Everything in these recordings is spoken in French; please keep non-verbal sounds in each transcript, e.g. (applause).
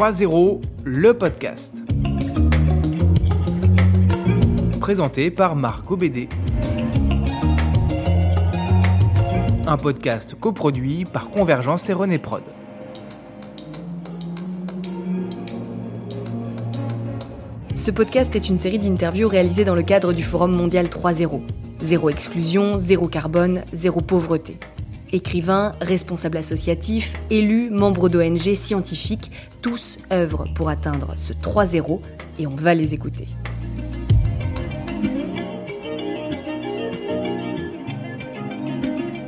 3.0, le podcast. Présenté par Marc Obédé. Un podcast coproduit par Convergence et René Prod. Ce podcast est une série d'interviews réalisées dans le cadre du Forum mondial 3.0. Zéro exclusion, zéro carbone, zéro pauvreté. Écrivains, responsables associatifs, élus, membres d'ONG, scientifiques, tous œuvrent pour atteindre ce 3-0 et on va les écouter.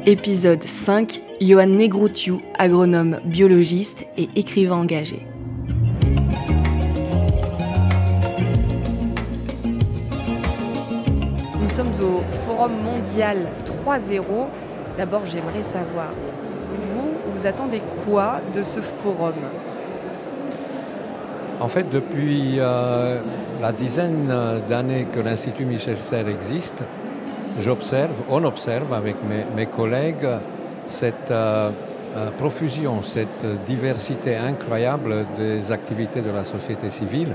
Épisode 5, Johan Negroutiou, agronome biologiste et écrivain engagé. Nous sommes au Forum mondial 3.0 D'abord, j'aimerais savoir, vous, vous attendez quoi de ce forum? En fait, depuis euh, la dizaine d'années que l'Institut Michel Serres existe, j'observe, on observe avec mes, collègues cette euh, euh, profusion, cette diversité incroyable des activités de la société civile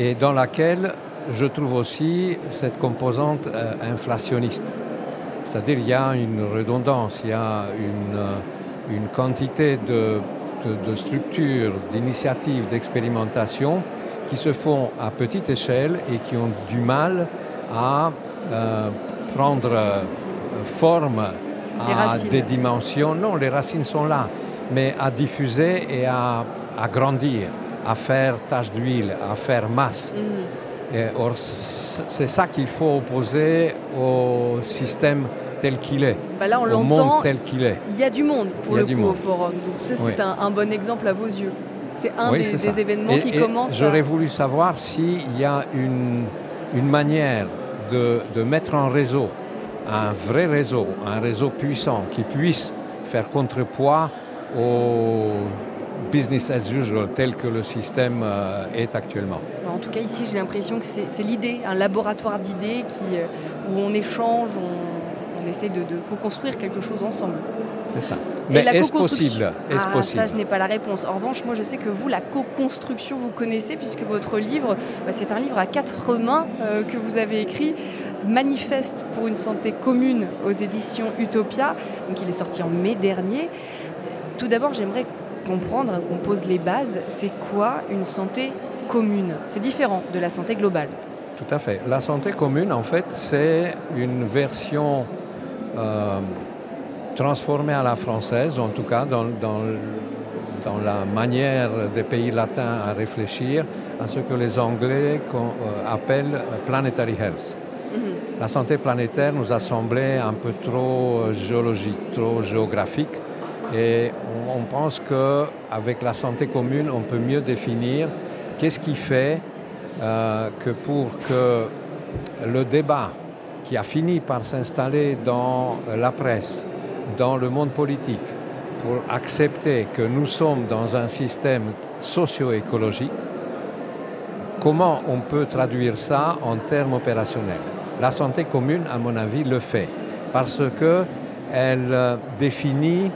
et dans laquelle je trouve aussi cette composante inflationniste. C'est-à-dire qu'il y a une redondance, il y a une, euh, une quantité de, structures, d'initiatives, d'expérimentation qui se font à petite échelle et qui ont du mal à euh, prendre euh, forme à des dimensions. Non, les racines sont là, mais à diffuser et à, grandir, à faire tache d'huile, à faire masse. Mm or, c'est ça qu'il faut opposer au système tel qu'il est. Bah là, on monde tel qu'il est. Il y a du monde pour le coup au forum. Donc c'est un, bon exemple à vos yeux. C'est un des, événements qui commence. J'aurais voulu savoir s'il y a une, une manière de, de, mettre en réseau un vrai réseau, un réseau puissant qui puisse faire contrepoids au business as usual tel que le système euh, est actuellement. En tout cas, ici, j'ai l'impression que c'est l'idée, un laboratoire d'idées euh, où on échange, on, essaie de, co-construire quelque chose ensemble. C'est ça. Mais est-ce possible, est ah, Ça, je n'ai pas la réponse. En revanche, moi, je sais que vous, la co-construction, vous connaissez, puisque votre livre, bah, c'est un livre à quatre mains euh, que vous avez écrit. Manifeste pour une santé commune aux éditions Utopia. Donc, il est sorti en mai dernier. Tout d'abord, j'aimerais comprendre, qu'on pose les bases, c'est quoi une santé commune? C'est différent de la santé globale. Tout à fait. La santé commune, en fait, c'est une version euh, transformée à la française, en tout cas dans, dans, dans, la manière des pays latins à réfléchir à ce que les Anglais euh, appellent planetary health. Mhm. La santé planétaire nous a semblé un peu trop euh, géologique, trop géographique. Et on, pense qu'avec la santé commune, on peut mieux définir qu'est-ce qui fait euh, que pour que le débat qui a fini par s'installer dans la presse, dans le monde politique, pour accepter que nous sommes dans un système socio-écologique, comment on peut traduire ça en termes opérationnels? La santé commune, à mon avis, le fait, parce qu'elle euh, définit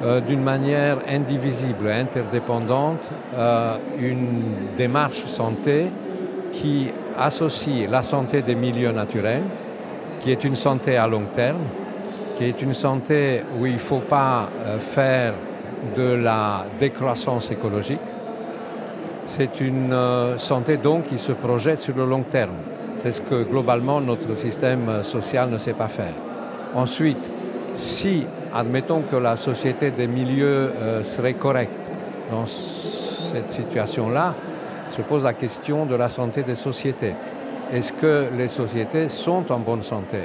euh, d'une manière indivisible, interdépendante, euh, une démarche santé qui associe la santé des milieux naturels, qui est une santé à long terme, qui est une santé où il ne faut pas euh, faire de la décroissance écologique. C'est une santé donc qui se projette sur le long terme. C'est ce que globalement notre système social ne sait pas faire. Ensuite, si admettons que la société des milieux euh, serait correcte dans cette situation-là, se pose la question de la santé des sociétés. Est-ce que les sociétés sont en bonne santé?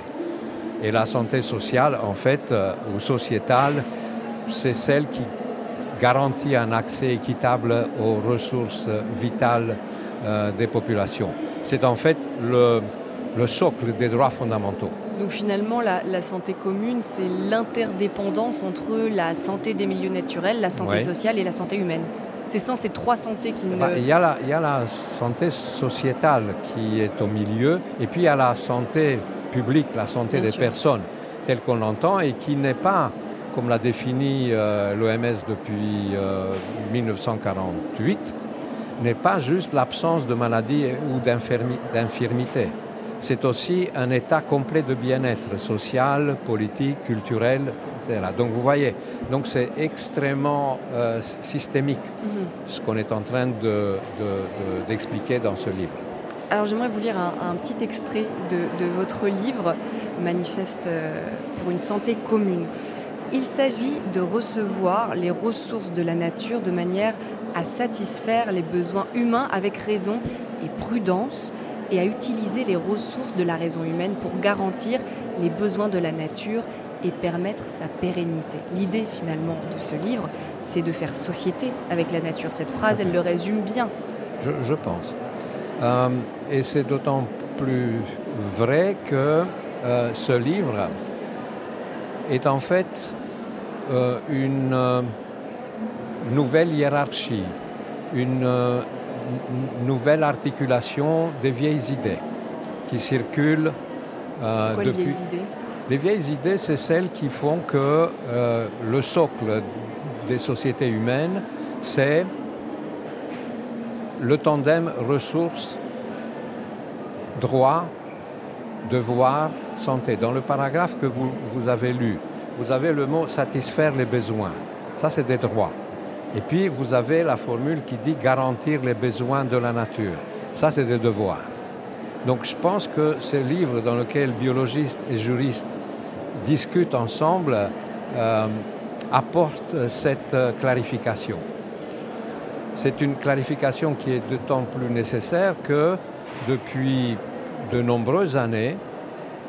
Et la santé sociale, en fait, euh, ou sociétale, c'est celle qui garantit un accès équitable aux ressources vitales euh, des populations. C'est en fait le, le socle des droits fondamentaux. Donc finalement, la, santé commune, c'est l'interdépendance entre la santé des milieux naturels, la santé sociale et la santé humaine. C'est sans ces trois santé qui nous... Bah, il, y a la, il y a la santé sociétale qui est au milieu, et puis il y a la santé publique, la santé des personnes, telle qu'on l'entend, et qui n'est pas comme l'a défini euh, l'OMS depuis 1948, n'est pas juste l'absence de maladie ou d'infirmité. C'est aussi un état complet de bien-être social, politique, culturel, etc. Donc vous voyez, donc c'est extrêmement systémique mhm. ce qu'on est en train d'expliquer de, dans ce livre. Alors j'aimerais vous lire un, petit extrait de, votre livre, Manifeste euh, pour une santé commune. Il s'agit de recevoir les ressources de la nature de manière à satisfaire les besoins humains avec raison et prudence et à utiliser les ressources de la raison humaine pour garantir les besoins de la nature et permettre sa pérennité. L'idée finalement de ce livre, c'est de faire société avec la nature. Cette phrase, elle le résume bien. je pense. Euh, et c'est d'autant plus vrai que euh, ce livre est en fait euh, une nouvelle hiérarchie, une nouvelle articulation des vieilles idées qui circulent c'est quoi Les vieilles idées, les vieilles idées, c'est celles qui font que le socle des sociétés humaines, c'est le tandem ressources, droit, devoir, santé. Dans le paragraphe que vous, vous avez lu, vous avez le mot satisfaire les besoins. Ça, c'est des droits. Et puis, vous avez la formule qui dit garantir les besoins de la nature. Ça, c'est des devoirs. Donc, je pense que ce livre dans lequel biologistes et juristes discutent ensemble euh, apporte cette clarification. C'est une clarification qui est d'autant plus nécessaire que depuis de nombreuses années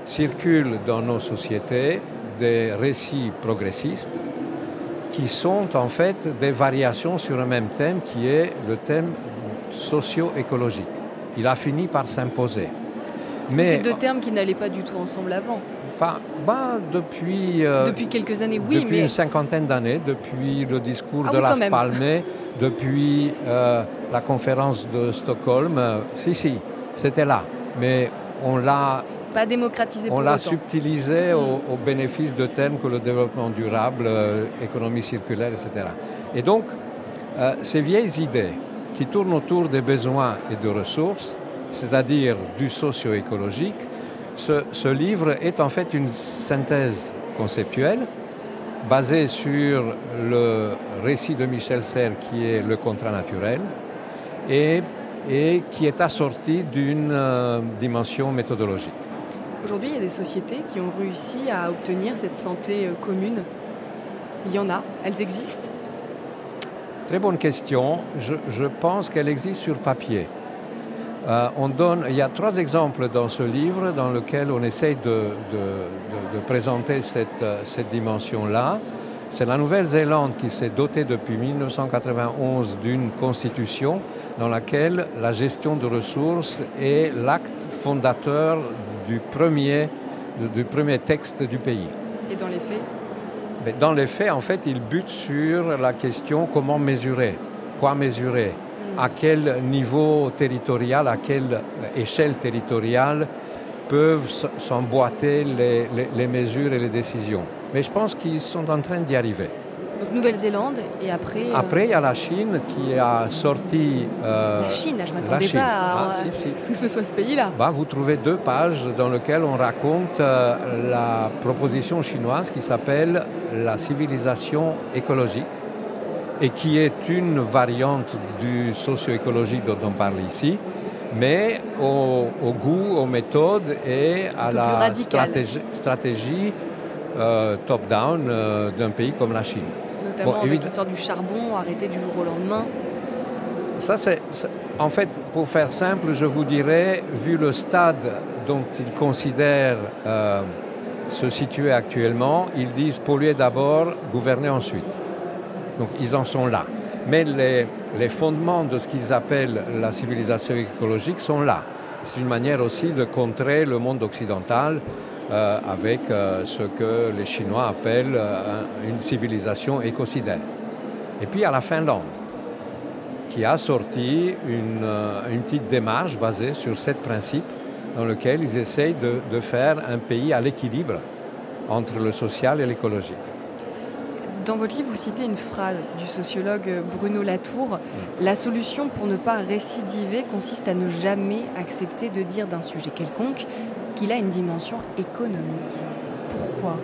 circulent dans nos sociétés des récits progressistes qui sont en fait des variations sur un même thème qui est le thème socio-écologique. Il a fini par s'imposer. Mais c'est deux termes qui n'allaient pas du tout ensemble avant. Pas, bah, depuis, euh, depuis quelques années, oui. Depuis une cinquantaine d'années, depuis le discours ah de la Palmé, depuis euh, la conférence de Stockholm. Euh, si, si, c'était là. Mais on l'a pas démocratisé On l'a subtilisé au, bénéfice de thèmes que le développement durable, économie circulaire, etc. Et donc, ces vieilles idées qui tournent autour des besoins et des ressources, c'est-à-dire du socio-écologique, ce, livre est en fait une synthèse conceptuelle basée sur le récit de Michel Serres qui est le contrat naturel et, et qui est assorti d'une euh, dimension méthodologique. Aujourd'hui, il y a des sociétés qui ont réussi à obtenir cette santé euh, commune. Il y en a, elles existent? Très bonne question. Je, pense qu'elle existe sur papier. Euh, on donne, il y a trois exemples dans ce livre dans lequel on essaye de, présenter cette, euh, cette dimension-là. C'est la Nouvelle-Zélande qui s'est dotée depuis 1991 d'une constitution dans laquelle la gestion de ressources est l'acte fondateur du premier, du premier texte du pays. Et dans les faits? Dans les faits, en fait, il bute sur la question comment mesurer, quoi mesurer, à quel niveau territorial, à quelle échelle territoriale peuvent s'emboîter les, mesures et les décisions. Mais je pense qu'ils sont en train d'y arriver. Nouvelle-Zélande et après. Euh, après, il y a la Chine qui a sorti. Euh, la Chine, je ne m'attendais pas à, ah, (laughs) ce que ce soit ce pays-là. Bah, vous trouvez deux pages dans lesquelles on raconte euh, la proposition chinoise qui s'appelle la civilisation écologique et qui est une variante du socio-écologique dont on parle ici, mais au, goût, aux méthodes et à la stratégie, euh, top-down d'un pays comme la Chine. Notamment avec l'histoire du charbon arrêté du jour au lendemain. Ça, c'est, en fait, pour faire simple, je vous dirais, vu le stade dont ils considèrent euh, se situer actuellement, ils disent polluer d'abord, gouverner ensuite. Donc ils en sont là. Mais les, fondements de ce qu'ils appellent la civilisation écologique sont là. C'est une manière aussi de contrer le monde occidental euh, avec euh, ce que les Chinois appellent euh, une civilisation écocidaire. Et puis à la Finlande, qui a sorti une, une, petite démarche basée sur sept principes dans lequel ils essayent de, de faire un pays à l'équilibre entre le social et l'écologique. Dans votre livre, vous citez une phrase du sociologue Bruno Latour. La solution pour ne pas récidiver consiste à ne jamais accepter de dire d'un sujet quelconque qu'il a une dimension économique. Pourquoi?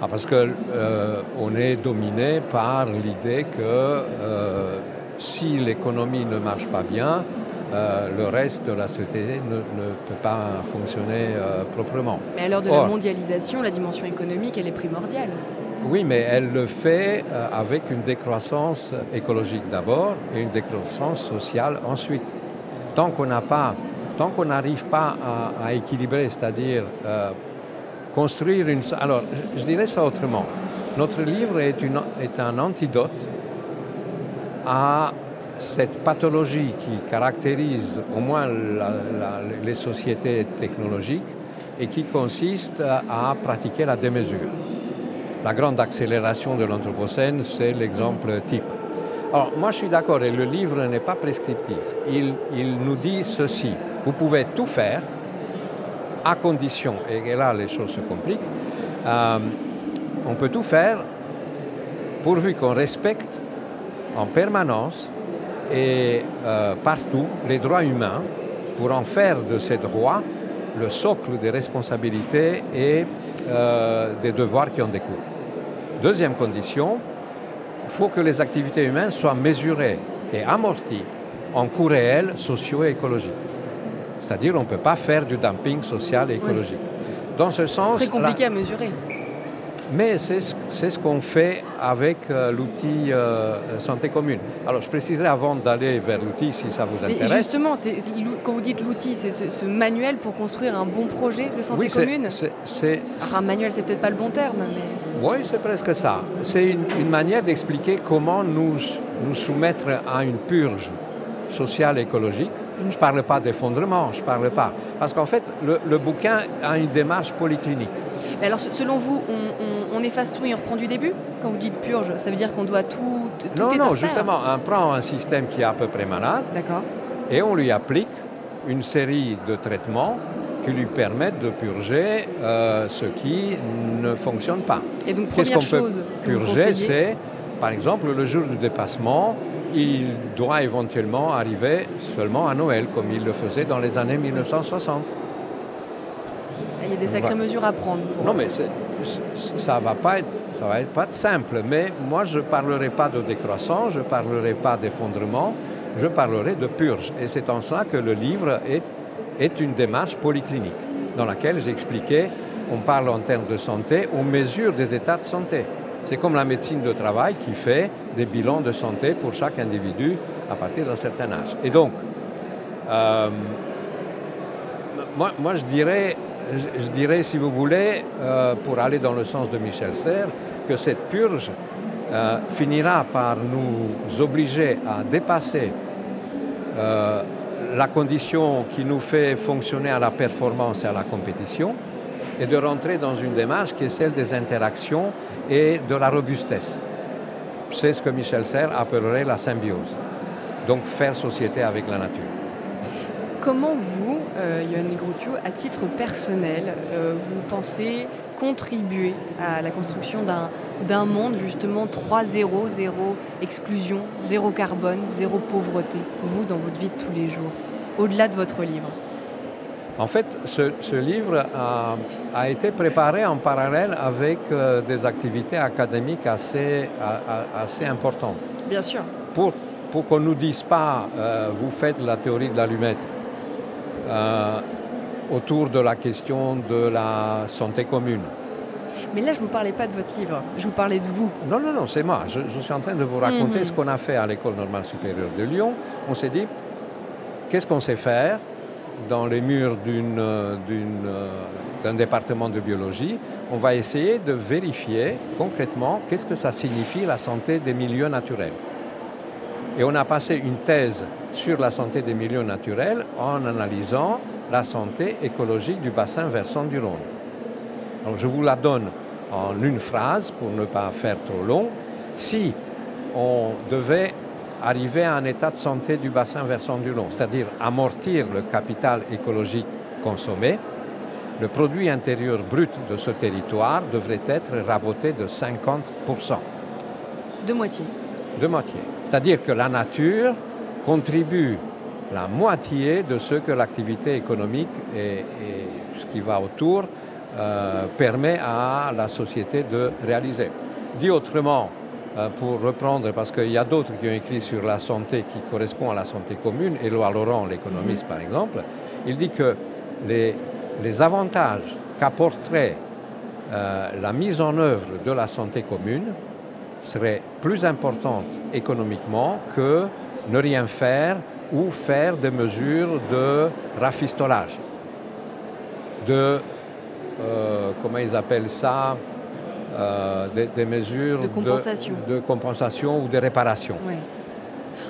Ah, Parce qu'on euh, est dominé par l'idée que euh, si l'économie ne marche pas bien, euh, le reste de la société ne, peut pas fonctionner euh, proprement. Mais à l'heure de la mondialisation, la dimension économique, elle est primordiale. Oui, mais elle le fait avec une décroissance écologique d'abord et une décroissance sociale ensuite. Tant qu'on n'a pas, tant qu'on n'arrive pas à, équilibrer, c'est-à-dire construire une... Alors, je, dirais ça autrement. Notre livre est un antidote à cette pathologie qui caractérise au moins les sociétés technologiques et qui consiste à pratiquer la démesure. La grande accélération de l'Anthropocène, c'est l'exemple type. Alors, moi, je suis d'accord, et le livre n'est pas prescriptif. Il, nous dit ceci vous pouvez tout faire, à condition, et là, les choses se compliquent, euh, on peut tout faire pourvu qu'on respecte en permanence et euh, partout les droits humains pour en faire de ces droits le socle des responsabilités et euh, des devoirs qui en découlent. Deuxième condition, il faut que les activités humaines soient mesurées et amorties en coûts réels sociaux et écologiques. C'est-à-dire on ne peut pas faire du dumping social et écologique. Dans ce sens... Très compliqué à mesurer. Mais c'est ce, qu'on fait avec euh, l'outil euh, santé commune. Alors je préciserai avant d'aller vers l'outil si ça vous intéresse. justement, quand vous dites l'outil, c'est ce, manuel pour construire un bon projet de santé commune c'est, un manuel, c'est peut-être pas le bon terme, mais... Oui, c'est presque ça. C'est une, manière d'expliquer comment nous, nous soumettre à une purge sociale et écologique. Je ne parle pas d'effondrement, je ne parle pas. Parce qu'en fait, le, le bouquin a une démarche polyclinique. Mais alors, selon vous, on, efface tout et on reprend du début? Quand vous dites purge, ça veut dire qu'on doit tout, tout Non, non, justement, on prend un système qui est à peu près malade et on lui applique une série de traitements qui lui permettent de purger euh, ce qui ne fonctionne pas. Et donc, première chose peut purger, c'est, par exemple, le jour du dépassement, il doit éventuellement arriver seulement à Noël, comme il le faisait dans les années 1960 il y a des sacrées mesures à prendre. Non, mais ça va pas être, ça va être pas simple. Mais moi, je ne parlerai pas de décroissance, je ne parlerai pas d'effondrement, je parlerai de purge. Et c'est en cela que le livre est, est une démarche polyclinique dans laquelle j'expliquais, on parle en termes de santé, on mesure des états de santé. C'est comme la médecine de travail qui fait des bilans de santé pour chaque individu à partir d'un certain âge. Et donc, euh, moi, je dirais, je, dirais, si vous voulez, euh, pour aller dans le sens de Michel Serres, que cette purge euh, finira par nous obliger à dépasser la condition qui nous fait fonctionner à la performance et à la compétition et de rentrer dans une démarche qui est celle des interactions et de la robustesse. C'est ce que Michel Serres appellerait la symbiose. Donc faire société avec la nature. Comment vous, euh, Yoann à titre personnel, euh, vous pensez contribuer à la construction d'un monde justement 3-0, zéro exclusion, zéro carbone, zéro pauvreté, vous dans votre vie de tous les jours, au-delà de votre livre? En fait, ce, livre a, été préparé en parallèle avec euh, des activités académiques assez, assez importantes. Bien sûr. Pour, pour qu'on ne nous dise pas, euh, vous faites la théorie de l'allumette, euh, autour de la question de la santé commune. Mais là, je ne vous parlais pas de votre livre, je vous parlais de vous. Non, non, non, c'est moi. Je, suis en train de vous raconter mhm. ce qu'on a fait à l'École normale supérieure de Lyon. On s'est dit, qu'est-ce qu'on sait faire dans les murs euh, d'un département de biologie On va essayer de vérifier concrètement qu'est-ce que ça signifie la santé des milieux naturels. Et on a passé une thèse sur la santé des milieux naturels en analysant la santé écologique du bassin versant du Rhône. je vous la donne en une phrase pour ne pas faire trop long. Si on devait arriver à un état de santé du bassin versant du Rhône, c'est-à-dire amortir le capital écologique consommé, le produit intérieur brut de ce territoire devrait être raboté de 50%. De moitié. De moitié. C'est-à-dire que la nature contribue la moitié de ce que l'activité économique et, ce qui va autour euh, permet à la société de réaliser. Dit autrement, pour reprendre, parce qu'il y a d'autres qui ont écrit sur la santé qui correspond à la santé commune, Éloi Laurent, l'économiste mhm. par exemple, il dit que les, les avantages qu'apporterait euh, la mise en œuvre de la santé commune seraient plus importantes économiquement que ne rien faire ou faire des mesures de rafistolage, de, euh, comment ils appellent ça, euh, des, mesures de compensation. De, compensation ou de réparation.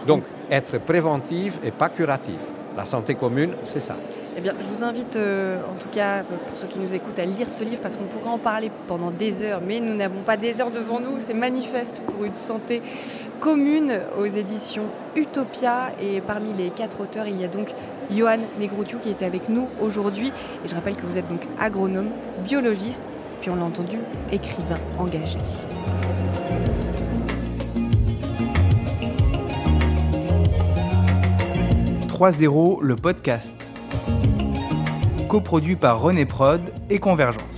Donc, être préventive et pas curative. La santé commune, c'est ça. Eh bien, je vous invite, euh, en tout cas, pour ceux qui nous écoutent, à lire ce livre parce qu'on pourrait en parler pendant des heures, mais nous n'avons pas des heures devant nous. C'est manifeste pour une santé commune aux éditions Utopia. Et parmi les quatre auteurs, il y a donc Johan Negroutiou qui était avec nous aujourd'hui. Et je rappelle que vous êtes donc agronome, biologiste, puis on l'a entendu, écrivain engagé. « 3.0, le podcast. Coproduit par René Prod et Convergence.